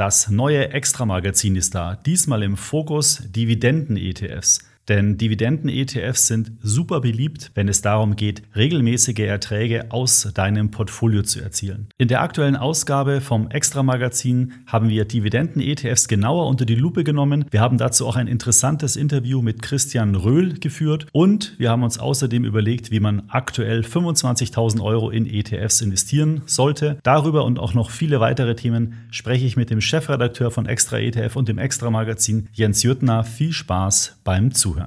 Das neue Extra-Magazin ist da. Diesmal im Fokus Dividenden-ETFs. Denn Dividenden-ETFs sind super beliebt, wenn es darum geht, regelmäßige Erträge aus deinem Portfolio zu erzielen. In der aktuellen Ausgabe vom Extra-Magazin haben wir Dividenden-ETFs genauer unter die Lupe genommen. Wir haben dazu auch ein interessantes Interview mit Christian Röhl geführt und wir haben uns außerdem überlegt, wie man aktuell 25.000 Euro in ETFs investieren sollte. Darüber und auch noch viele weitere Themen spreche ich mit dem Chefredakteur von Extra ETF und dem Extra-Magazin Jens Jüttner. Viel Spaß beim Zuhören.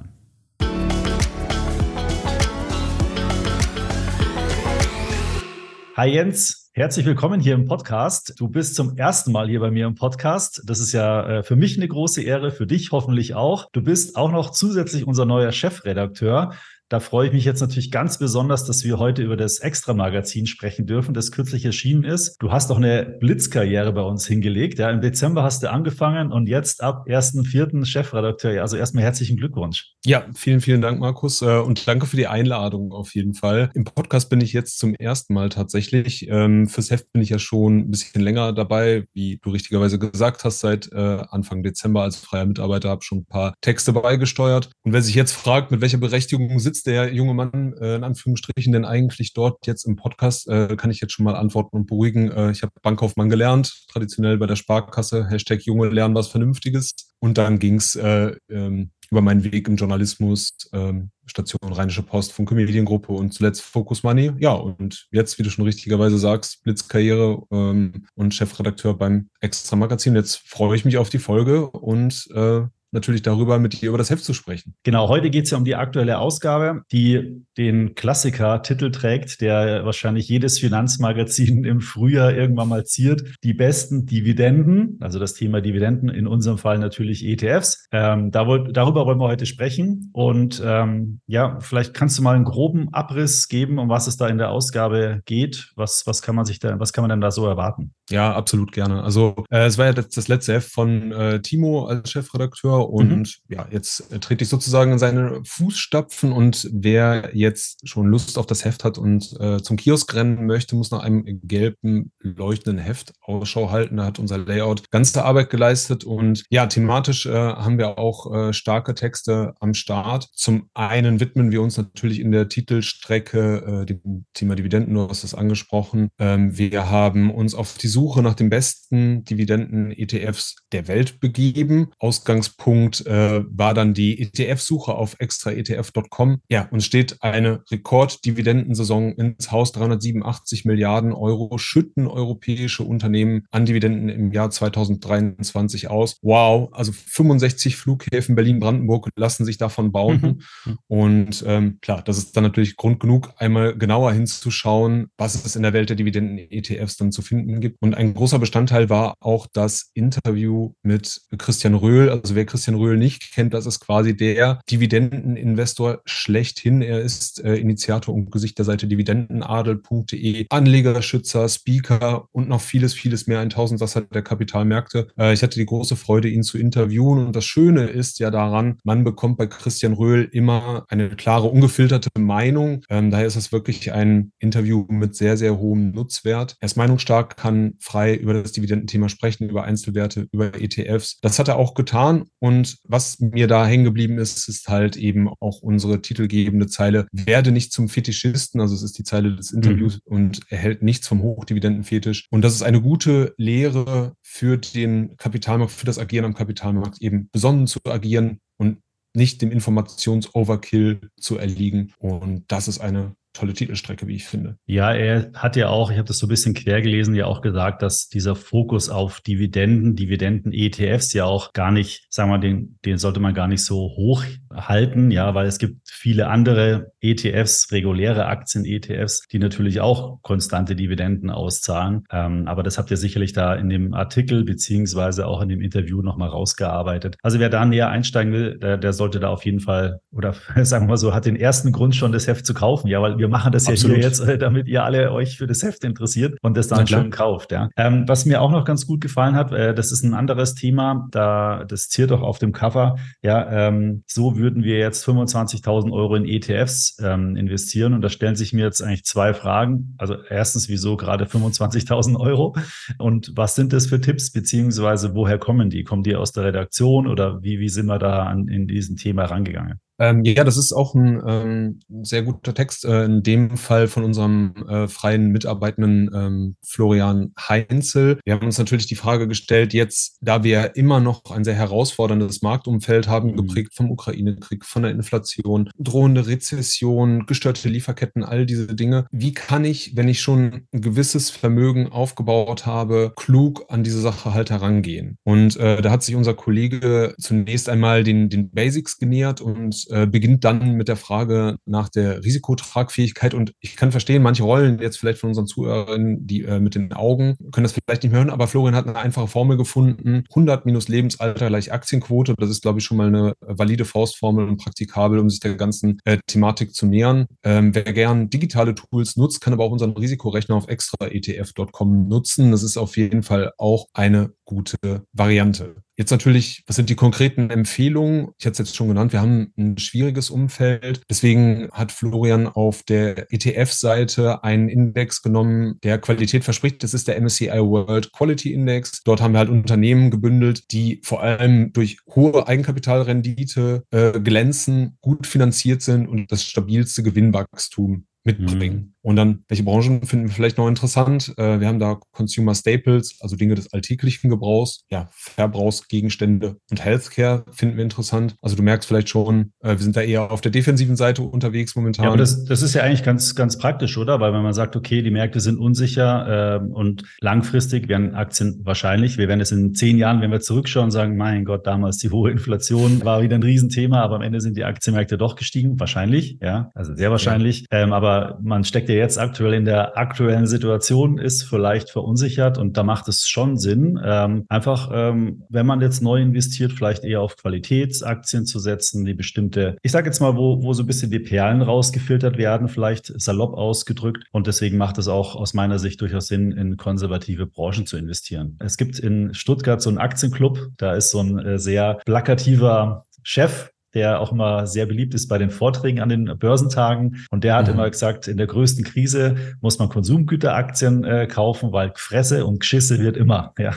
Hi Jens, herzlich willkommen hier im Podcast. Du bist zum ersten Mal hier bei mir im Podcast. Das ist ja äh, für mich eine große Ehre, für dich hoffentlich auch. Du bist auch noch zusätzlich unser neuer Chefredakteur. Da freue ich mich jetzt natürlich ganz besonders, dass wir heute über das Extra-Magazin sprechen dürfen, das kürzlich erschienen ist. Du hast auch eine Blitzkarriere bei uns hingelegt. Ja, im Dezember hast du angefangen und jetzt ab 1.4. Chefredakteur. Also erstmal herzlichen Glückwunsch. Ja, vielen, vielen Dank, Markus. Äh, und danke für die Einladung auf jeden Fall. Im Podcast bin ich jetzt zum ersten Mal tatsächlich. Ähm, fürs Heft bin ich ja schon ein bisschen länger dabei, wie du richtigerweise gesagt hast, seit äh, Anfang Dezember als freier Mitarbeiter habe schon ein paar Texte beigesteuert. Und wer sich jetzt fragt, mit welcher Berechtigung sitzt sitzt der junge Mann äh, in Anführungsstrichen denn eigentlich dort jetzt im Podcast? Äh, kann ich jetzt schon mal antworten und beruhigen. Äh, ich habe Bankkaufmann gelernt, traditionell bei der Sparkasse, Hashtag Junge lernen was Vernünftiges. Und dann ging es äh, ähm, über meinen Weg im Journalismus, ähm, Station Rheinische Post, Funke Mediengruppe und zuletzt Focus Money. Ja, und jetzt, wie du schon richtigerweise sagst, Blitzkarriere ähm, und Chefredakteur beim Extra Magazin. Jetzt freue ich mich auf die Folge und äh, natürlich darüber, mit dir über das Heft zu sprechen. Genau, heute geht es ja um die aktuelle Ausgabe, die den Klassiker-Titel trägt, der wahrscheinlich jedes Finanzmagazin im Frühjahr irgendwann mal ziert. Die besten Dividenden, also das Thema Dividenden, in unserem Fall natürlich ETFs. Ähm, da wollt, darüber wollen wir heute sprechen. Und ähm, ja, vielleicht kannst du mal einen groben Abriss geben, um was es da in der Ausgabe geht. Was, was kann man sich da, was kann man denn da so erwarten? Ja, absolut gerne. Also äh, es war ja das, das letzte Heft von äh, Timo als Chefredakteur und mhm. ja, jetzt äh, trete ich sozusagen in seine Fußstapfen und wer jetzt schon Lust auf das Heft hat und äh, zum Kiosk rennen möchte, muss nach einem gelben leuchtenden Heft Ausschau halten. Da hat unser Layout ganze Arbeit geleistet und ja, thematisch äh, haben wir auch äh, starke Texte am Start. Zum einen widmen wir uns natürlich in der Titelstrecke äh, dem Thema Dividenden, du hast das angesprochen. Ähm, wir haben uns auf die Suche nach den besten Dividenden-ETFs der Welt begeben. Ausgangspunkt Punkt äh, war dann die ETF-Suche auf extraetf.com. Ja, uns steht eine Rekorddividendensaison ins Haus. 387 Milliarden Euro schütten europäische Unternehmen an Dividenden im Jahr 2023 aus. Wow, also 65 Flughäfen Berlin-Brandenburg lassen sich davon bauen. Mhm. Und ähm, klar, das ist dann natürlich Grund genug, einmal genauer hinzuschauen, was es in der Welt der Dividenden-ETFs dann zu finden gibt. Und ein großer Bestandteil war auch das Interview mit Christian Röhl. Also wer Christian Röhl nicht kennt, das ist quasi der Dividendeninvestor schlechthin. Er ist äh, Initiator und Gesicht der Seite dividendenadel.de, Anlegerschützer, Speaker und noch vieles, vieles mehr, ein Tausendsasser der Kapitalmärkte. Äh, ich hatte die große Freude, ihn zu interviewen und das Schöne ist ja daran, man bekommt bei Christian Röhl immer eine klare, ungefilterte Meinung. Ähm, daher ist es wirklich ein Interview mit sehr, sehr hohem Nutzwert. Er ist meinungsstark, kann frei über das Dividendenthema sprechen, über Einzelwerte, über ETFs. Das hat er auch getan und was mir da hängen geblieben ist, ist halt eben auch unsere titelgebende Zeile, werde nicht zum Fetischisten, also es ist die Zeile des Interviews mhm. und erhält nichts vom Hochdividendenfetisch. Und das ist eine gute Lehre für den Kapitalmarkt, für das Agieren am Kapitalmarkt, eben besonnen zu agieren und nicht dem Informations-Overkill zu erliegen. Und das ist eine tolle Titelstrecke, wie ich finde. Ja, er hat ja auch, ich habe das so ein bisschen quer gelesen, ja auch gesagt, dass dieser Fokus auf Dividenden, Dividenden-ETFs ja auch gar nicht, sagen wir, den, den sollte man gar nicht so hoch halten, ja, weil es gibt viele andere ETFs, reguläre Aktien-ETFs, die natürlich auch konstante Dividenden auszahlen. Ähm, aber das habt ihr sicherlich da in dem Artikel beziehungsweise auch in dem Interview nochmal rausgearbeitet. Also wer da näher einsteigen will, der, der sollte da auf jeden Fall, oder sagen wir mal so, hat den ersten Grund schon, das Heft zu kaufen, ja, weil wir machen das Absolut. ja hier jetzt, äh, damit ihr alle euch für das Heft interessiert und das dann schön kauft, ja. Ähm, was mir auch noch ganz gut gefallen hat, äh, das ist ein anderes Thema, da, das ziert auch auf dem Cover, ja, ähm, so würde würden wir jetzt 25.000 Euro in ETFs ähm, investieren. Und da stellen sich mir jetzt eigentlich zwei Fragen. Also erstens, wieso gerade 25.000 Euro? Und was sind das für Tipps, beziehungsweise woher kommen die? Kommen die aus der Redaktion oder wie, wie sind wir da an, in diesem Thema rangegangen? Ähm, ja, das ist auch ein ähm, sehr guter Text, äh, in dem Fall von unserem äh, freien Mitarbeitenden ähm, Florian Heinzel. Wir haben uns natürlich die Frage gestellt, jetzt, da wir immer noch ein sehr herausforderndes Marktumfeld haben, mhm. geprägt vom Ukraine-Krieg, von der Inflation, drohende Rezession, gestörte Lieferketten, all diese Dinge, wie kann ich, wenn ich schon ein gewisses Vermögen aufgebaut habe, klug an diese Sache halt herangehen? Und äh, da hat sich unser Kollege zunächst einmal den, den Basics genähert und äh, beginnt dann mit der Frage nach der Risikotragfähigkeit. Und ich kann verstehen, manche Rollen jetzt vielleicht von unseren Zuhörern, die äh, mit den Augen können das vielleicht nicht mehr hören, aber Florian hat eine einfache Formel gefunden. 100 minus Lebensalter gleich Aktienquote. Das ist, glaube ich, schon mal eine valide Faustformel und praktikabel, um sich der ganzen äh, Thematik zu nähern. Ähm, wer gern digitale Tools nutzt, kann aber auch unseren Risikorechner auf extraetf.com nutzen. Das ist auf jeden Fall auch eine gute Variante. Jetzt natürlich, was sind die konkreten Empfehlungen? Ich hatte es jetzt schon genannt, wir haben ein schwieriges Umfeld. Deswegen hat Florian auf der ETF-Seite einen Index genommen, der Qualität verspricht. Das ist der MSCI World Quality Index. Dort haben wir halt Unternehmen gebündelt, die vor allem durch hohe Eigenkapitalrendite äh, glänzen, gut finanziert sind und das stabilste Gewinnwachstum mitbringen. Mhm. Und dann, welche Branchen finden wir vielleicht noch interessant? Äh, wir haben da Consumer Staples, also Dinge des alltäglichen Gebrauchs, ja, Verbrauchsgegenstände und Healthcare finden wir interessant. Also du merkst vielleicht schon, äh, wir sind da eher auf der defensiven Seite unterwegs momentan. Ja, aber das, das ist ja eigentlich ganz, ganz praktisch, oder? Weil wenn man sagt, okay, die Märkte sind unsicher äh, und langfristig werden Aktien wahrscheinlich, wir werden es in zehn Jahren, wenn wir zurückschauen, sagen, mein Gott, damals die hohe Inflation war wieder ein Riesenthema, aber am Ende sind die Aktienmärkte doch gestiegen, wahrscheinlich, ja, also sehr wahrscheinlich. Ja. Ähm, aber man steckt ja der jetzt aktuell in der aktuellen Situation ist, vielleicht verunsichert. Und da macht es schon Sinn, ähm, einfach, ähm, wenn man jetzt neu investiert, vielleicht eher auf Qualitätsaktien zu setzen, die bestimmte, ich sage jetzt mal, wo, wo so ein bisschen die Perlen rausgefiltert werden, vielleicht salopp ausgedrückt. Und deswegen macht es auch aus meiner Sicht durchaus Sinn, in konservative Branchen zu investieren. Es gibt in Stuttgart so einen Aktienclub, da ist so ein äh, sehr plakativer Chef, der auch immer sehr beliebt ist bei den Vorträgen an den Börsentagen. Und der hat mhm. immer gesagt, in der größten Krise muss man Konsumgüteraktien äh, kaufen, weil Fresse und Geschisse wird immer. Ja.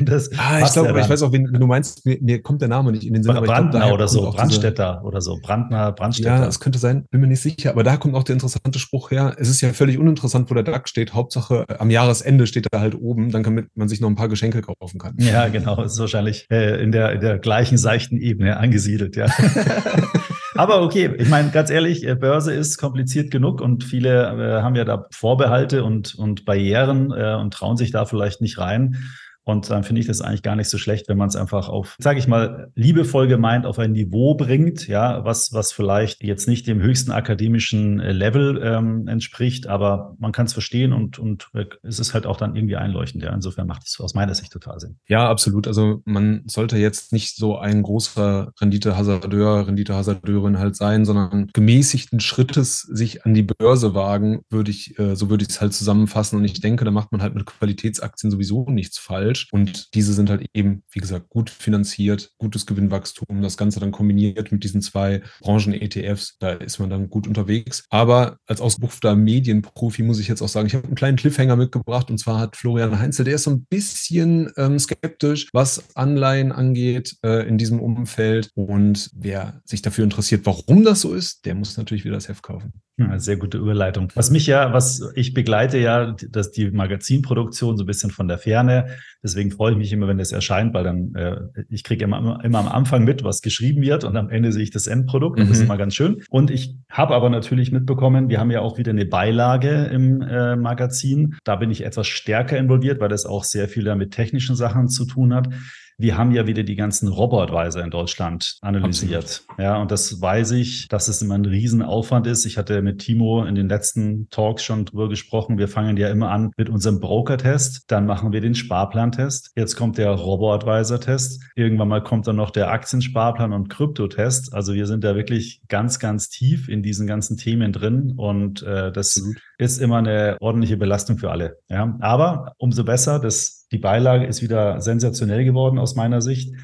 Und das ah, ich glaube, ich weiß auch, wen, wen du meinst, mir, mir, kommt der Name nicht in den Sinn. Brandner glaub, oder so, Brandstätter diese... oder so, Brandner, Brandstätter. Ja, das könnte sein, bin mir nicht sicher. Aber da kommt auch der interessante Spruch her. Es ist ja völlig uninteressant, wo der DAX steht. Hauptsache, am Jahresende steht er halt oben, dann kann man sich noch ein paar Geschenke kaufen kann. Ja, genau. Das ist wahrscheinlich äh, in, der, in der gleichen seichten Ebene angesiedelt, ja. Aber okay, ich meine, ganz ehrlich, äh, Börse ist kompliziert genug und viele äh, haben ja da Vorbehalte und, und Barrieren äh, und trauen sich da vielleicht nicht rein. Und dann finde ich das eigentlich gar nicht so schlecht, wenn man es einfach auf, sage ich mal, liebevoll gemeint auf ein Niveau bringt, ja, was, was vielleicht jetzt nicht dem höchsten akademischen äh, Level ähm, entspricht, aber man kann es verstehen und, und es ist halt auch dann irgendwie einleuchtend. Ja. Insofern macht es aus meiner Sicht total Sinn. Ja, absolut. Also man sollte jetzt nicht so ein großer Renditehasardeur, Renditehasardeurin halt sein, sondern gemäßigten Schrittes sich an die Börse wagen, würde ich, äh, so würde ich es halt zusammenfassen. Und ich denke, da macht man halt mit Qualitätsaktien sowieso nichts falsch falsch. Und diese sind halt eben, wie gesagt, gut finanziert, gutes Gewinnwachstum, das Ganze dann kombiniert mit diesen zwei Branchen-ETFs, da ist man dann gut unterwegs. Aber als ausgebuchter Medienprofi muss ich jetzt auch sagen, ich habe einen kleinen Cliffhanger mitgebracht und zwar hat Florian Heinzel, der ist so ein bisschen ähm, skeptisch, was Anleihen angeht äh, in diesem Umfeld. Und wer sich dafür interessiert, warum das so ist, der muss natürlich wieder das Heft kaufen. Ja, sehr gute Überleitung. Was mich ja, was ich begleite ja, dass die Magazinproduktion so ein bisschen von der Ferne. Deswegen freue ich mich immer, wenn das erscheint, weil dann äh, ich kriege immer, immer am Anfang mit, was geschrieben wird und am Ende sehe ich das Endprodukt. Und das ist mhm. immer ganz schön. Und ich habe aber natürlich mitbekommen, wir haben ja auch wieder eine Beilage im äh, Magazin. Da bin ich etwas stärker involviert, weil das auch sehr viel mit technischen Sachen zu tun hat. Wir haben ja wieder die ganzen Robotweiser in Deutschland analysiert. Absolut. Ja, und das weiß ich, dass es immer ein Riesenaufwand ist. Ich hatte mit Timo in den letzten Talks schon drüber gesprochen. Wir fangen ja immer an mit unserem Broker-Test. Dann machen wir den Sparplan-Test. Jetzt kommt der Robo-Advisor-Test. Irgendwann mal kommt dann noch der Aktiensparplan und Kryptotest. Also wir sind da wirklich ganz, ganz tief in diesen ganzen Themen drin. Und äh, das Absolut. ist immer eine ordentliche Belastung für alle. Ja, aber umso besser, dass die Beilage ist wieder sensationell geworden aus meiner Sicht.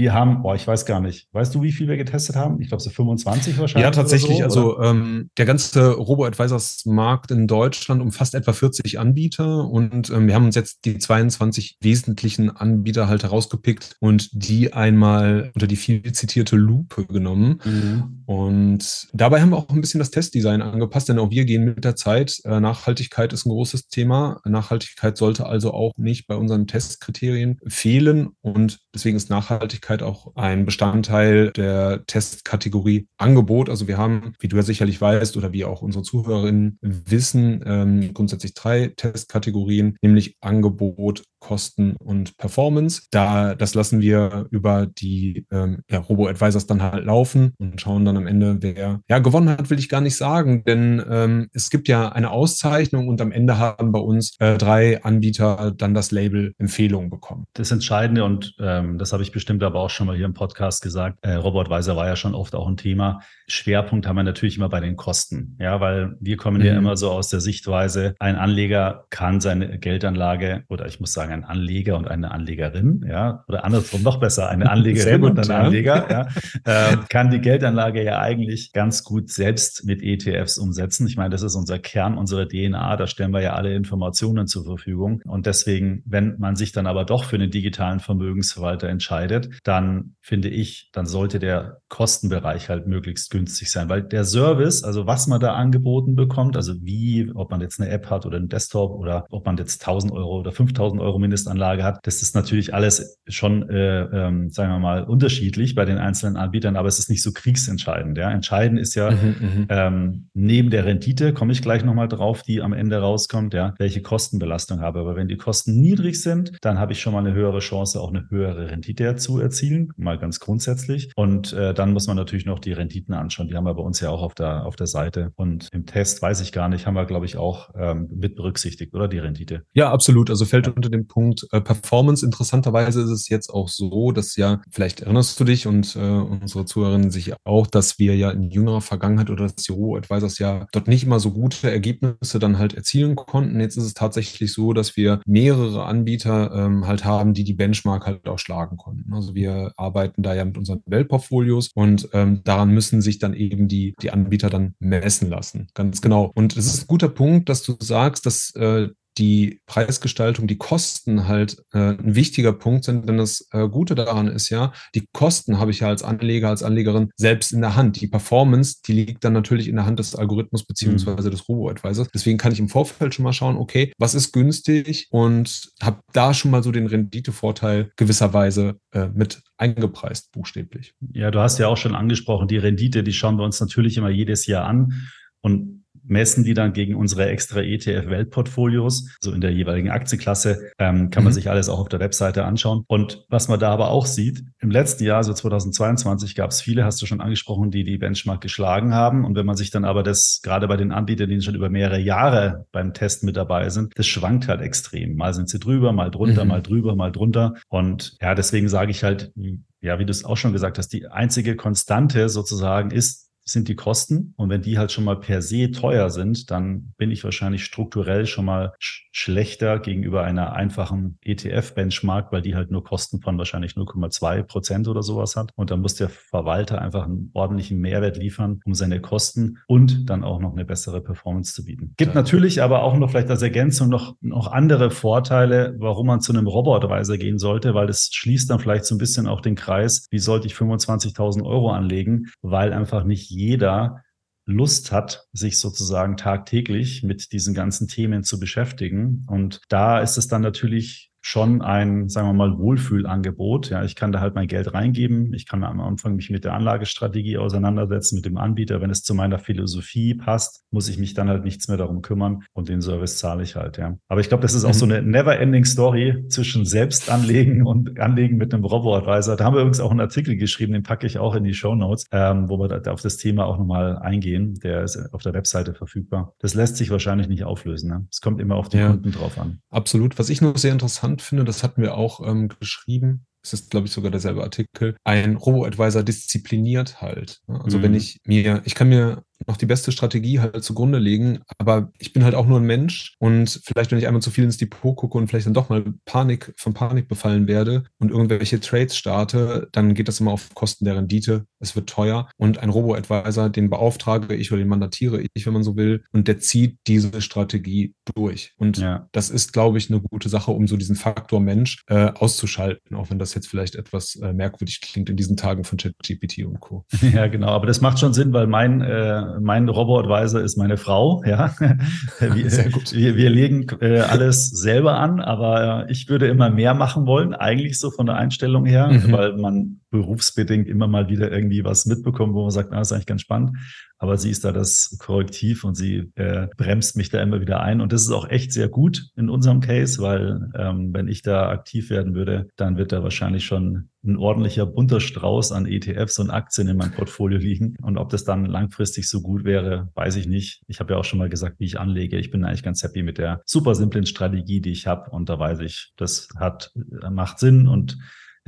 Wir haben, boah, ich weiß gar nicht. Weißt du, wie viel wir getestet haben? Ich glaube, so 25 wahrscheinlich. Ja, tatsächlich. So, also ähm, der ganze Robo-Advisors-Markt in Deutschland umfasst etwa 40 Anbieter und ähm, wir haben uns jetzt die 22 wesentlichen Anbieter halt herausgepickt und die einmal unter die viel zitierte Lupe genommen. Mhm. Und dabei haben wir auch ein bisschen das Testdesign angepasst, denn auch wir gehen mit der Zeit. Äh, Nachhaltigkeit ist ein großes Thema. Nachhaltigkeit sollte also auch nicht bei unseren Testkriterien fehlen und deswegen ist Nachhaltigkeit auch ein Bestandteil der Testkategorie Angebot. Also wir haben, wie du ja sicherlich weißt oder wie auch unsere Zuhörerinnen wissen, ähm, grundsätzlich drei Testkategorien, nämlich Angebot, Kosten und Performance. Da, das lassen wir über die ähm, ja, Robo-Advisors dann halt laufen und schauen dann am Ende, wer ja gewonnen hat, will ich gar nicht sagen, denn ähm, es gibt ja eine Auszeichnung und am Ende haben bei uns äh, drei Anbieter dann das Label Empfehlung bekommen. Das Entscheidende und ähm, das habe ich bestimmt aber auch schon mal hier im Podcast gesagt, äh, Robo-Advisor war ja schon oft auch ein Thema. Schwerpunkt haben wir natürlich immer bei den Kosten, ja, weil wir kommen mhm. ja immer so aus der Sichtweise, ein Anleger kann seine Geldanlage oder ich muss sagen, ein Anleger und eine Anlegerin, ja, oder andersrum noch besser, eine Anlegerin und ein. Anleger, ja, äh, kann die Geldanlage ja eigentlich ganz gut selbst mit ETFs umsetzen. Ich meine, das ist unser Kern, unsere DNA, da stellen wir ja alle Informationen zur Verfügung. Und deswegen, wenn man sich dann aber doch für einen digitalen Vermögensverwalter entscheidet, dann finde ich, dann sollte der Kostenbereich halt möglichst günstig sein, weil der Service, also was man da angeboten bekommt, also wie, ob man jetzt eine App hat oder einen Desktop oder ob man jetzt 1000 Euro oder 5000 Euro Mindestanlage hat, das ist natürlich alles schon, äh, ähm, sagen wir mal, unterschiedlich bei den einzelnen Anbietern, aber es ist nicht so kriegsentscheidend. Ja. Entscheidend ist ja mhm, mhm. ähm, neben der Rendite, komme ich gleich nochmal drauf, die am Ende rauskommt, ja, welche Kostenbelastung habe. Aber wenn die Kosten niedrig sind, dann habe ich schon mal eine höhere Chance, auch eine höhere Rendite zu erzielen, mal ganz grundsätzlich. Und äh, dann muss man natürlich noch die Renditen anschauen. Die haben wir bei uns ja auch auf der, auf der Seite. Und im Test weiß ich gar nicht, haben wir, glaube ich, auch ähm, mit berücksichtigt, oder die Rendite? Ja, absolut. Also fällt ja. unter den Punkt äh, Performance. Interessanterweise ist es jetzt auch so, dass ja, vielleicht erinnerst du dich und äh, unsere Zuhörerinnen sich auch, dass wir ja in jüngerer Vergangenheit oder dass die Robo-Advisors ja dort nicht immer so gute Ergebnisse dann halt erzielen konnten. Jetzt ist es tatsächlich so, dass wir mehrere Anbieter ähm, halt haben, die die Benchmark halt auch schlagen konnten. Also wir arbeiten da ja mit unseren Weltportfolios und ähm, daran müssen sich dann eben die, die Anbieter dann messen lassen. Ganz genau. Und es ist ein guter Punkt, dass du sagst, dass äh, die Preisgestaltung, die Kosten halt äh, ein wichtiger Punkt sind, denn das äh, Gute daran ist ja, die Kosten habe ich ja als Anleger, als Anlegerin selbst in der Hand. Die Performance, die liegt dann natürlich in der Hand des Algorithmus beziehungsweise mhm. des Robo-Advisors. Deswegen kann ich im Vorfeld schon mal schauen, okay, was ist günstig und habe da schon mal so den Renditevorteil gewisserweise äh, mit eingepreist, buchstäblich. Ja, du hast ja auch schon angesprochen, die Rendite, die schauen wir uns natürlich immer jedes Jahr an. Und messen die dann gegen unsere extra ETF-Weltportfolios, so in der jeweiligen Aktienklasse, ähm, kann man mhm. sich alles auch auf der Webseite anschauen. Und was man da aber auch sieht, im letzten Jahr, so 2022, gab es viele, hast du schon angesprochen, die die Benchmark geschlagen haben. Und wenn man sich dann aber das, gerade bei den Anbietern, die schon über mehrere Jahre beim Test mit dabei sind, das schwankt halt extrem. Mal sind sie drüber, mal drunter, mhm. mal drüber, mal drunter. Und ja, deswegen sage ich halt, ja, wie du es auch schon gesagt hast, die einzige Konstante sozusagen ist, sind die Kosten. Und wenn die halt schon mal per se teuer sind, dann bin ich wahrscheinlich strukturell schon mal sch schlechter gegenüber einer einfachen ETF-Benchmark, weil die halt nur Kosten von wahrscheinlich 0,2 Prozent oder sowas hat. Und dann muss der Verwalter einfach einen ordentlichen Mehrwert liefern, um seine Kosten und dann auch noch eine bessere Performance zu bieten. Gibt natürlich aber auch noch vielleicht als Ergänzung noch, noch andere Vorteile, warum man zu einem Robo-Advisor gehen sollte, weil das schließt dann vielleicht so ein bisschen auch den Kreis, wie sollte ich 25.000 Euro anlegen, weil einfach nicht jeder Lust hat, sich sozusagen tagtäglich mit diesen ganzen Themen zu beschäftigen. Und da ist es dann natürlich schon ein, sagen wir mal, Wohlfühlangebot. Ja, ich kann da halt mein Geld reingeben. Ich kann am Anfang mich mit der Anlagestrategie auseinandersetzen, mit dem Anbieter. Wenn es zu meiner Philosophie passt, muss ich mich dann halt nichts mehr darum kümmern und den Service zahle ich halt, ja. Aber ich glaube, das ist auch so mhm. eine never-ending Story zwischen Selbstanlegen und Anlegen mit einem Robo-Advisor. Da haben wir übrigens auch einen Artikel geschrieben, den packe ich auch in die Show Notes, ähm, wo wir da auf das Thema auch nochmal eingehen. Der ist auf der Webseite verfügbar. Das lässt sich wahrscheinlich nicht auflösen. Ne? Es kommt immer auf die ja, Kunden drauf an. Absolut. Was ich noch sehr interessant interessant finde, das hatten wir auch ähm, geschrieben, es ist, glaube ich, sogar derselbe Artikel, ein Robo-Advisor diszipliniert halt. Ne? Also mhm. wenn ich mir, ich kann mir noch die beste Strategie halt zugrunde legen. Aber ich bin halt auch nur ein Mensch und vielleicht, wenn ich einmal zu viel ins Depot gucke und vielleicht dann doch mal Panik von Panik befallen werde und irgendwelche Trades starte, dann geht das immer auf Kosten der Rendite. Es wird teuer und ein Robo-Advisor, den beauftrage ich oder den mandatiere ich, wenn man so will, und der zieht diese Strategie durch. Und ja. das ist, glaube ich, eine gute Sache, um so diesen Faktor Mensch äh, auszuschalten, auch wenn das jetzt vielleicht etwas äh, merkwürdig klingt in diesen Tagen von ChatGPT und Co. Ja, genau. Aber das macht schon Sinn, weil mein, äh, mein Robo-Advisor ist meine Frau. Ja, wir, Sehr gut. wir, wir legen äh, alles selber an, aber ich würde immer mehr machen wollen, eigentlich so von der Einstellung her, mhm. weil man berufsbedingt immer mal wieder irgendwie was mitbekommt, wo man sagt, na, das ist eigentlich ganz spannend. Aber sie ist da das Korrektiv und sie äh, bremst mich da immer wieder ein. Und das ist auch echt sehr gut in unserem Case, weil ähm, wenn ich da aktiv werden würde, dann wird da wahrscheinlich schon ein ordentlicher bunter Strauß an ETFs und Aktien in meinem Portfolio liegen. Und ob das dann langfristig so gut wäre, weiß ich nicht. Ich habe ja auch schon mal gesagt, wie ich anlege. Ich bin eigentlich ganz happy mit der super simplen Strategie, die ich habe. Und da weiß ich, das hat, macht Sinn und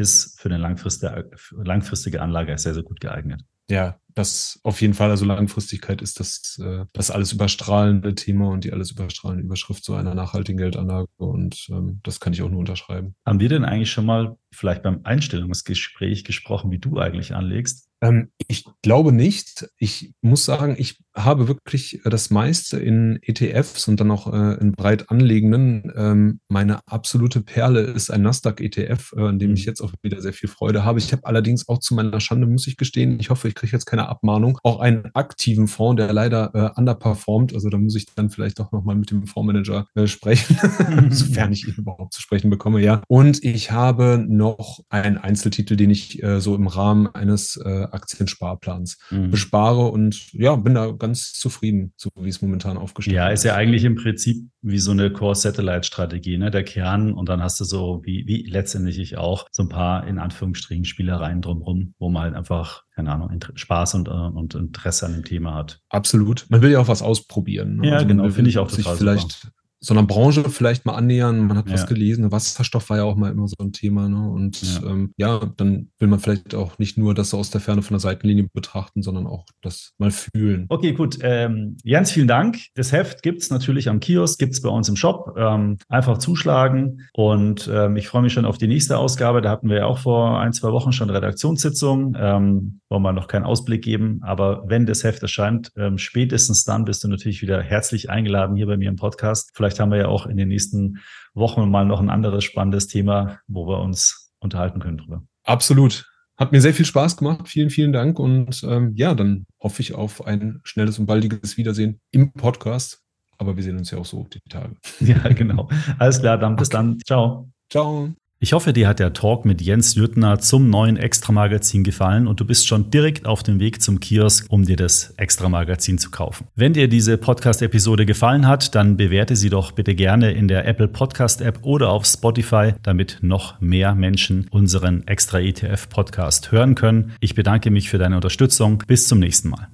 ist für eine langfristige, langfristige Anlage sehr, sehr gut geeignet. Ja, das auf jeden Fall, also Langfristigkeit ist das, äh, das alles überstrahlende Thema und die alles überstrahlende Überschrift so einer nachhaltigen Geldanlage und ähm, das kann ich auch nur unterschreiben. Haben wir denn eigentlich schon mal vielleicht beim Einstellungsgespräch gesprochen, wie du eigentlich anlegst? Ähm, ich glaube nicht. Ich muss sagen, ich habe wirklich das meiste in ETFs und dann auch äh, in breit anlegenden. Ähm, meine absolute Perle ist ein Nasdaq-ETF, äh, an dem ich mhm. jetzt auch wieder sehr viel Freude habe. Ich habe allerdings auch zu meiner Schande, muss ich gestehen, ich hoffe, ich kriege jetzt keine Abmahnung, auch einen aktiven Fonds, der leider äh, underperformt. Also da muss ich dann vielleicht doch nochmal mit dem Fondsmanager äh, sprechen, sofern ich ihn überhaupt zu sprechen bekomme, ja. Und ich habe noch einen Einzeltitel, den ich äh, so im Rahmen eines äh, Aktiensparplans mhm. bespare und ja, bin da ganz zufrieden, so wie es momentan aufgestellt ist. Ja, ist ja eigentlich im Prinzip wie so eine Core-Satellite-Strategie, ne? Der Kern und dann hast du so, wie, wie letztendlich ich auch, so ein paar in Anführungsstrichen Spielereien drumherum, wo man halt einfach, keine Ahnung, Spaß und, äh, und Interesse an dem Thema hat. Absolut. Man will ja auch was ausprobieren. Ne? Ja, also genau, finde ich auch total vielleicht super so einer Branche vielleicht mal annähern. Man hat ja. was gelesen. Wasserstoff war ja auch mal immer so ein Thema. Ne? Und ja. Ähm, ja. dann will man vielleicht auch nicht nur das so aus der Ferne von der Seitenlinie betrachten, sondern auch das mal fühlen. Okay, gut. Ähm, Jens, vielen Dank. Das Heft gibt es natürlich am Kiosk, gibt es bei uns im Shop. Ähm, einfach zuschlagen. Und ähm, ich freue mich schon auf die nächste Ausgabe. Da hatten wir ja auch vor ein, zwei Wochen schon Redaktionssitzung. Ähm, wollen wir noch keinen Ausblick geben. Aber wenn das Heft erscheint, ähm, spätestens dann bist du natürlich wieder herzlich eingeladen hier bei mir im Podcast. Vielleicht haben wir ja auch in den nächsten Wochen mal noch ein anderes spannendes Thema, wo wir uns unterhalten können drüber. Absolut. Hat mir sehr viel Spaß gemacht. Vielen, vielen Dank. Und ähm, ja, dann hoffe ich auf ein schnelles und baldiges Wiedersehen im Podcast. Aber wir sehen uns ja auch so die Tage. Ja, genau. Alles klar, dann bis dann. Ciao. Ciao. Ich hoffe, dir hat der Talk mit Jens Jüttner zum neuen Extra-Magazin gefallen und du bist schon direkt auf dem Weg zum Kiosk, um dir das Extra-Magazin zu kaufen. Wenn dir diese Podcast-Episode gefallen hat, dann bewerte sie doch bitte gerne in der Apple Podcast-App oder auf Spotify, damit noch mehr Menschen unseren Extra-ETF-Podcast hören können. Ich bedanke mich für deine Unterstützung. Bis zum nächsten Mal.